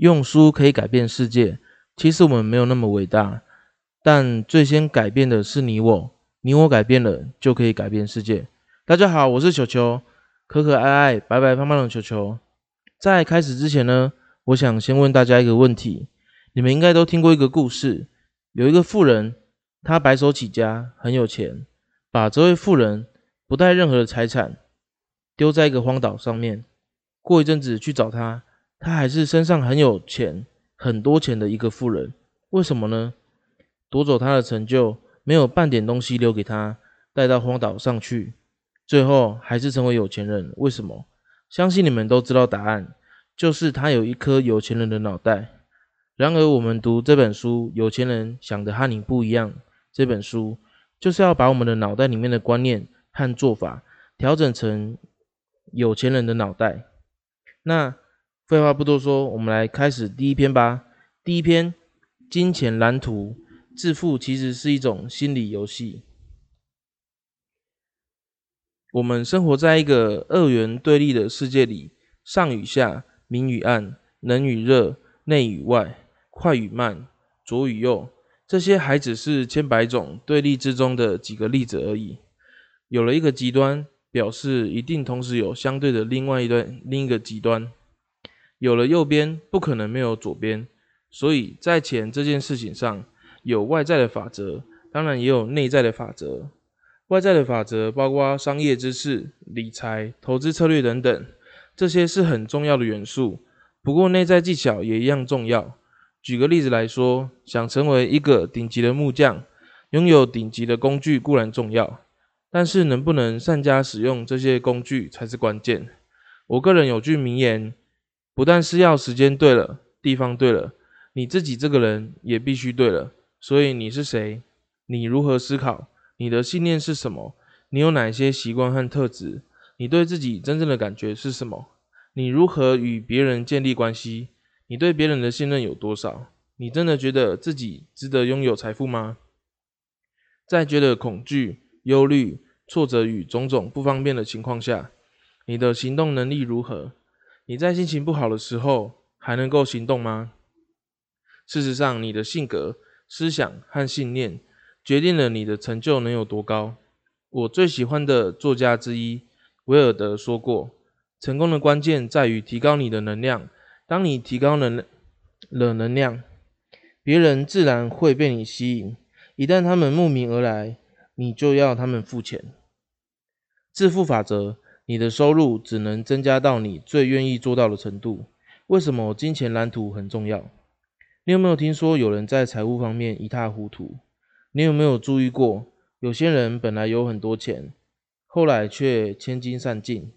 用书可以改变世界，其实我们没有那么伟大，但最先改变的是你我，你我改变了就可以改变世界。大家好，我是球球，可可爱爱、白白胖胖的球球。在开始之前呢，我想先问大家一个问题：你们应该都听过一个故事，有一个富人，他白手起家，很有钱，把这位富人不带任何的财产丢在一个荒岛上面，过一阵子去找他。他还是身上很有钱、很多钱的一个富人，为什么呢？夺走他的成就，没有半点东西留给他，带到荒岛上去，最后还是成为有钱人。为什么？相信你们都知道答案，就是他有一颗有钱人的脑袋。然而，我们读这本书《有钱人想的和你不一样》这本书，就是要把我们的脑袋里面的观念和做法调整成有钱人的脑袋。那。废话不多说，我们来开始第一篇吧。第一篇，金钱蓝图，致富其实是一种心理游戏。我们生活在一个二元对立的世界里，上与下，明与暗，冷与热，内与外，快与慢，左与右，这些还只是千百种对立之中的几个例子而已。有了一个极端，表示一定同时有相对的另外一端，另一个极端。有了右边，不可能没有左边，所以在钱这件事情上，有外在的法则，当然也有内在的法则。外在的法则包括商业知识、理财、投资策略等等，这些是很重要的元素。不过内在技巧也一样重要。举个例子来说，想成为一个顶级的木匠，拥有顶级的工具固然重要，但是能不能善加使用这些工具才是关键。我个人有句名言。不但是要时间对了，地方对了，你自己这个人也必须对了。所以你是谁？你如何思考？你的信念是什么？你有哪些习惯和特质？你对自己真正的感觉是什么？你如何与别人建立关系？你对别人的信任有多少？你真的觉得自己值得拥有财富吗？在觉得恐惧、忧虑、挫折与种种不方便的情况下，你的行动能力如何？你在心情不好的时候还能够行动吗？事实上，你的性格、思想和信念决定了你的成就能有多高。我最喜欢的作家之一威尔德说过：“成功的关键在于提高你的能量。当你提高能了能量，别人自然会被你吸引。一旦他们慕名而来，你就要他们付钱。”致富法则。你的收入只能增加到你最愿意做到的程度。为什么金钱蓝图很重要？你有没有听说有人在财务方面一塌糊涂？你有没有注意过，有些人本来有很多钱，后来却千金散尽；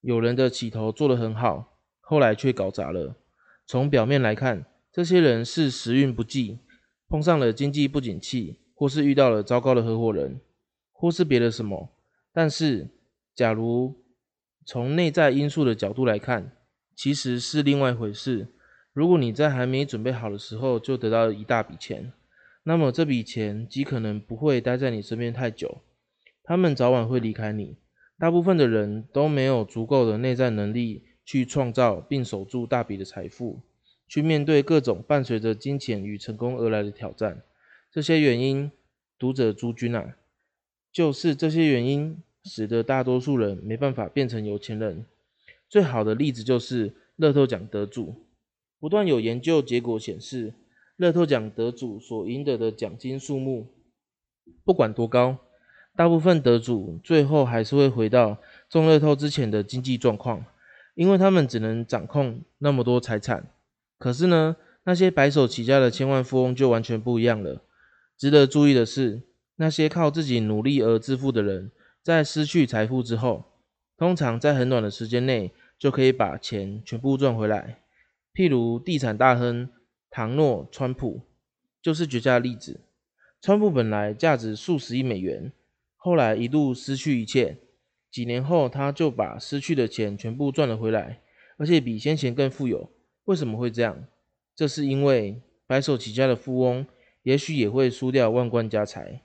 有人的起头做得很好，后来却搞砸了。从表面来看，这些人是时运不济，碰上了经济不景气，或是遇到了糟糕的合伙人，或是别的什么。但是，假如从内在因素的角度来看，其实是另外一回事。如果你在还没准备好的时候就得到一大笔钱，那么这笔钱极可能不会待在你身边太久，他们早晚会离开你。大部分的人都没有足够的内在能力去创造并守住大笔的财富，去面对各种伴随着金钱与成功而来的挑战。这些原因，读者诸君啊，就是这些原因。使得大多数人没办法变成有钱人。最好的例子就是乐透奖得主。不断有研究结果显示，乐透奖得主所赢得的奖金数目，不管多高，大部分得主最后还是会回到中乐透之前的经济状况，因为他们只能掌控那么多财产。可是呢，那些白手起家的千万富翁就完全不一样了。值得注意的是，那些靠自己努力而致富的人。在失去财富之后，通常在很短的时间内就可以把钱全部赚回来。譬如地产大亨唐诺·川普就是绝佳例子。川普本来价值数十亿美元，后来一度失去一切，几年后他就把失去的钱全部赚了回来，而且比先前更富有。为什么会这样？这是因为白手起家的富翁也许也会输掉万贯家财。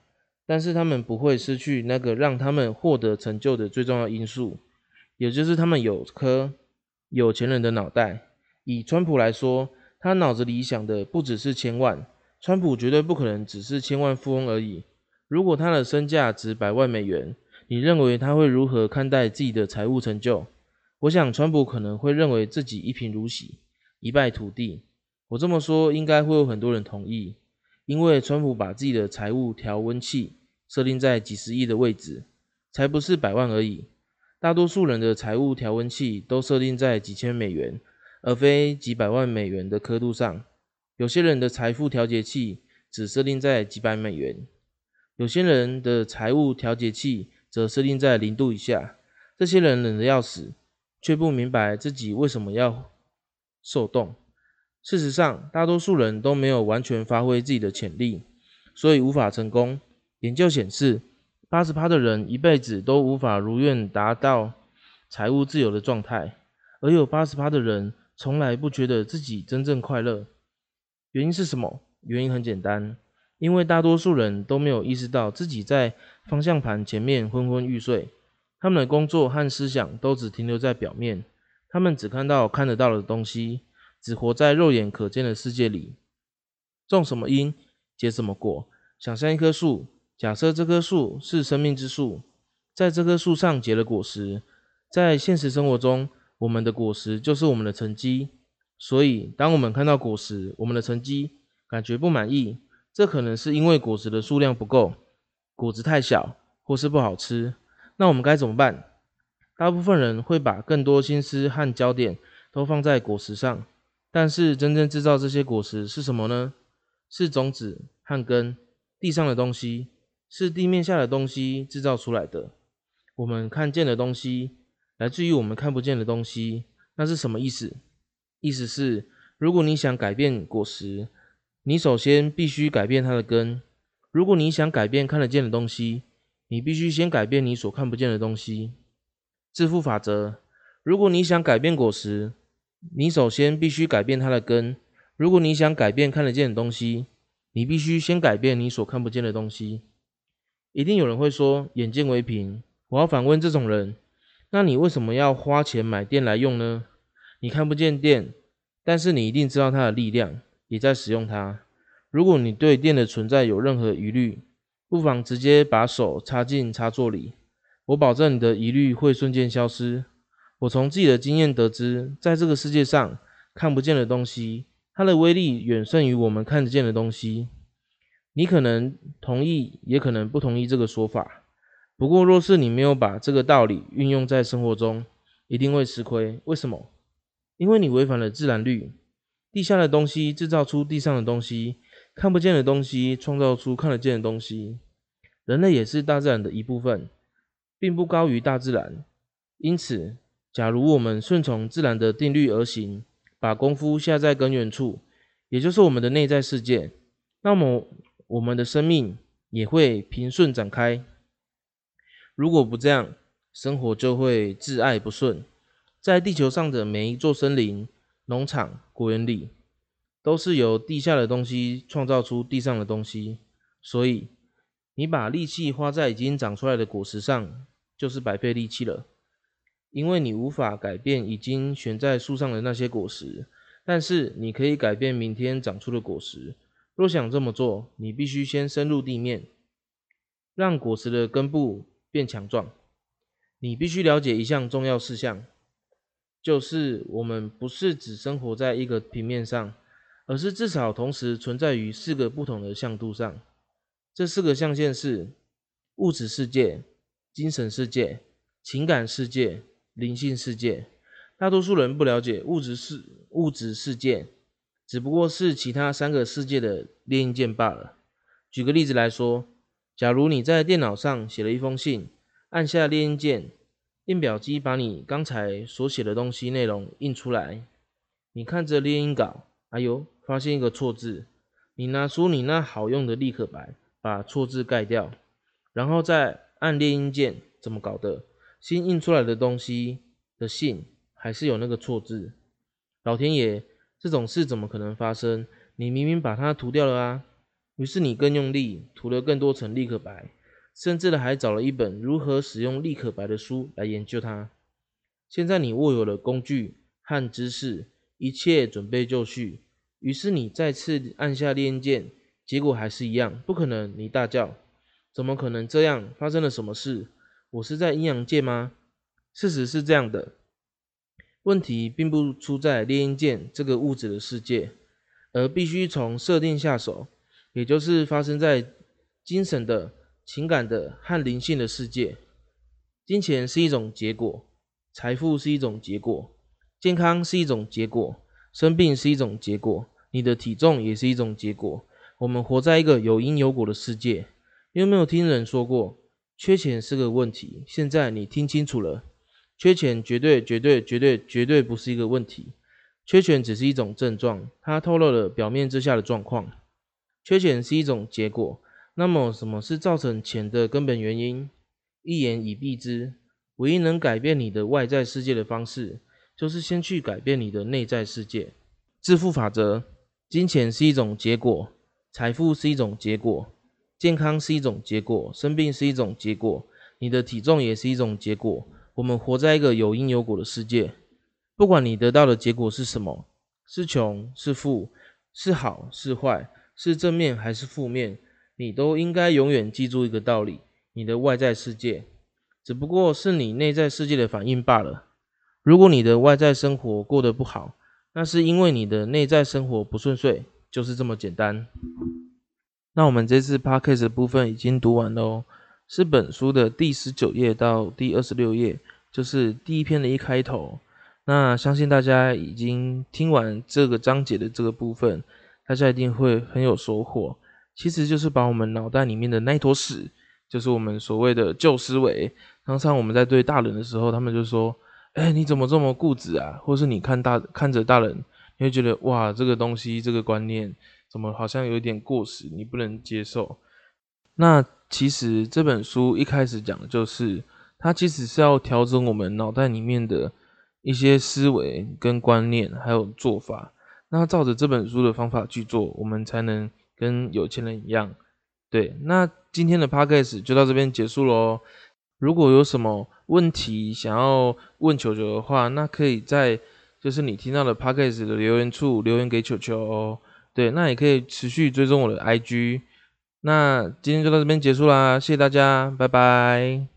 但是他们不会失去那个让他们获得成就的最重要因素，也就是他们有颗有钱人的脑袋。以川普来说，他脑子里想的不只是千万，川普绝对不可能只是千万富翁而已。如果他的身价值百万美元，你认为他会如何看待自己的财务成就？我想，川普可能会认为自己一贫如洗，一败涂地。我这么说，应该会有很多人同意，因为川普把自己的财务调温器设定在几十亿的位置，才不是百万而已。大多数人的财务调温器都设定在几千美元。而非几百万美元的刻度上，有些人的财富调节器只设定在几百美元，有些人的财务调节器则设定在零度以下。这些人冷得要死，却不明白自己为什么要受冻。事实上，大多数人都没有完全发挥自己的潜力，所以无法成功。研究显示，八十趴的人一辈子都无法如愿达到财务自由的状态，而有八十趴的人。从来不觉得自己真正快乐，原因是什么？原因很简单，因为大多数人都没有意识到自己在方向盘前面昏昏欲睡，他们的工作和思想都只停留在表面，他们只看到看得到的东西，只活在肉眼可见的世界里。种什么因，结什么果。想象一棵树，假设这棵树是生命之树，在这棵树上结了果实，在现实生活中。我们的果实就是我们的成绩，所以当我们看到果实，我们的成绩感觉不满意，这可能是因为果实的数量不够，果子太小，或是不好吃。那我们该怎么办？大部分人会把更多心思和焦点都放在果实上，但是真正制造这些果实是什么呢？是种子和根，地上的东西，是地面下的东西制造出来的。我们看见的东西。来自于我们看不见的东西，那是什么意思？意思是，如果你想改变果实，你首先必须改变它的根；如果你想改变看得见的东西，你必须先改变你所看不见的东西。致富法则：如果你想改变果实，你首先必须改变它的根；如果你想改变看得见的东西，你必须先改变你所看不见的东西。一定有人会说：“眼见为凭。”我要反问这种人。那你为什么要花钱买电来用呢？你看不见电，但是你一定知道它的力量，也在使用它。如果你对电的存在有任何疑虑，不妨直接把手插进插座里，我保证你的疑虑会瞬间消失。我从自己的经验得知，在这个世界上，看不见的东西，它的威力远胜于我们看得见的东西。你可能同意，也可能不同意这个说法。不过，若是你没有把这个道理运用在生活中，一定会吃亏。为什么？因为你违反了自然律。地下的东西制造出地上的东西，看不见的东西创造出看得见的东西。人类也是大自然的一部分，并不高于大自然。因此，假如我们顺从自然的定律而行，把功夫下在根源处，也就是我们的内在世界，那么我们的生命也会平顺展开。如果不这样，生活就会挚爱不顺。在地球上的每一座森林、农场、果园里，都是由地下的东西创造出地上的东西。所以，你把力气花在已经长出来的果实上，就是白费力气了。因为你无法改变已经悬在树上的那些果实，但是你可以改变明天长出的果实。若想这么做，你必须先深入地面，让果实的根部。变强壮，你必须了解一项重要事项，就是我们不是只生活在一个平面上，而是至少同时存在于四个不同的向度上。这四个象限是物质世界、精神世界、情感世界、灵性世界。大多数人不了解物质世物质世界，只不过是其他三个世界的列印件罢了。举个例子来说。假如你在电脑上写了一封信，按下列印键，印表机把你刚才所写的东西内容印出来。你看着列印稿，哎呦，发现一个错字。你拿出你那好用的立可白，把错字盖掉，然后再按列印键，怎么搞的？新印出来的东西的信还是有那个错字。老天爷，这种事怎么可能发生？你明明把它涂掉了啊！于是你更用力涂了更多层立可白，甚至呢还找了一本如何使用立可白的书来研究它。现在你握有了工具和知识，一切准备就绪。于是你再次按下烈焰键，结果还是一样，不可能！你大叫：“怎么可能这样？发生了什么事？我是在阴阳界吗？”事实是这样的，问题并不出在猎鹰剑这个物质的世界，而必须从设定下手，也就是发生在精神的、情感的和灵性的世界。金钱是一种结果，财富是一种结果，健康是一种结果，生病是一种结果。你的体重也是一种结果。我们活在一个有因有果的世界。你有没有听人说过，缺钱是个问题？现在你听清楚了，缺钱绝对、绝对、绝对、绝对不是一个问题。缺钱只是一种症状，它透露了表面之下的状况。缺钱是一种结果。那么，什么是造成钱的根本原因？一言以蔽之，唯一能改变你的外在世界的方式，就是先去改变你的内在世界。致富法则。金钱是一种结果，财富是一种结果，健康是一种结果，生病是一种结果，你的体重也是一种结果。我们活在一个有因有果的世界，不管你得到的结果是什么，是穷是富，是好是坏，是正面还是负面，你都应该永远记住一个道理：你的外在世界只不过是你内在世界的反应罢了。如果你的外在生活过得不好，那是因为你的内在生活不顺遂，就是这么简单。那我们这次 podcast 部分已经读完喽，是本书的第十九页到第二十六页，就是第一篇的一开头。那相信大家已经听完这个章节的这个部分，大家一定会很有收获。其实就是把我们脑袋里面的那坨屎，就是我们所谓的旧思维。常常我们在对大人的时候，他们就说。哎，你怎么这么固执啊？或是你看大看着大人，你会觉得哇，这个东西这个观念怎么好像有点过时，你不能接受。那其实这本书一开始讲的就是，它其实是要调整我们脑袋里面的一些思维跟观念，还有做法。那照着这本书的方法去做，我们才能跟有钱人一样。对，那今天的 podcast 就到这边结束喽。如果有什么问题想要问球球的话，那可以在就是你听到的 podcast 的留言处留言给球球哦。对，那也可以持续追踪我的 IG。那今天就到这边结束啦，谢谢大家，拜拜。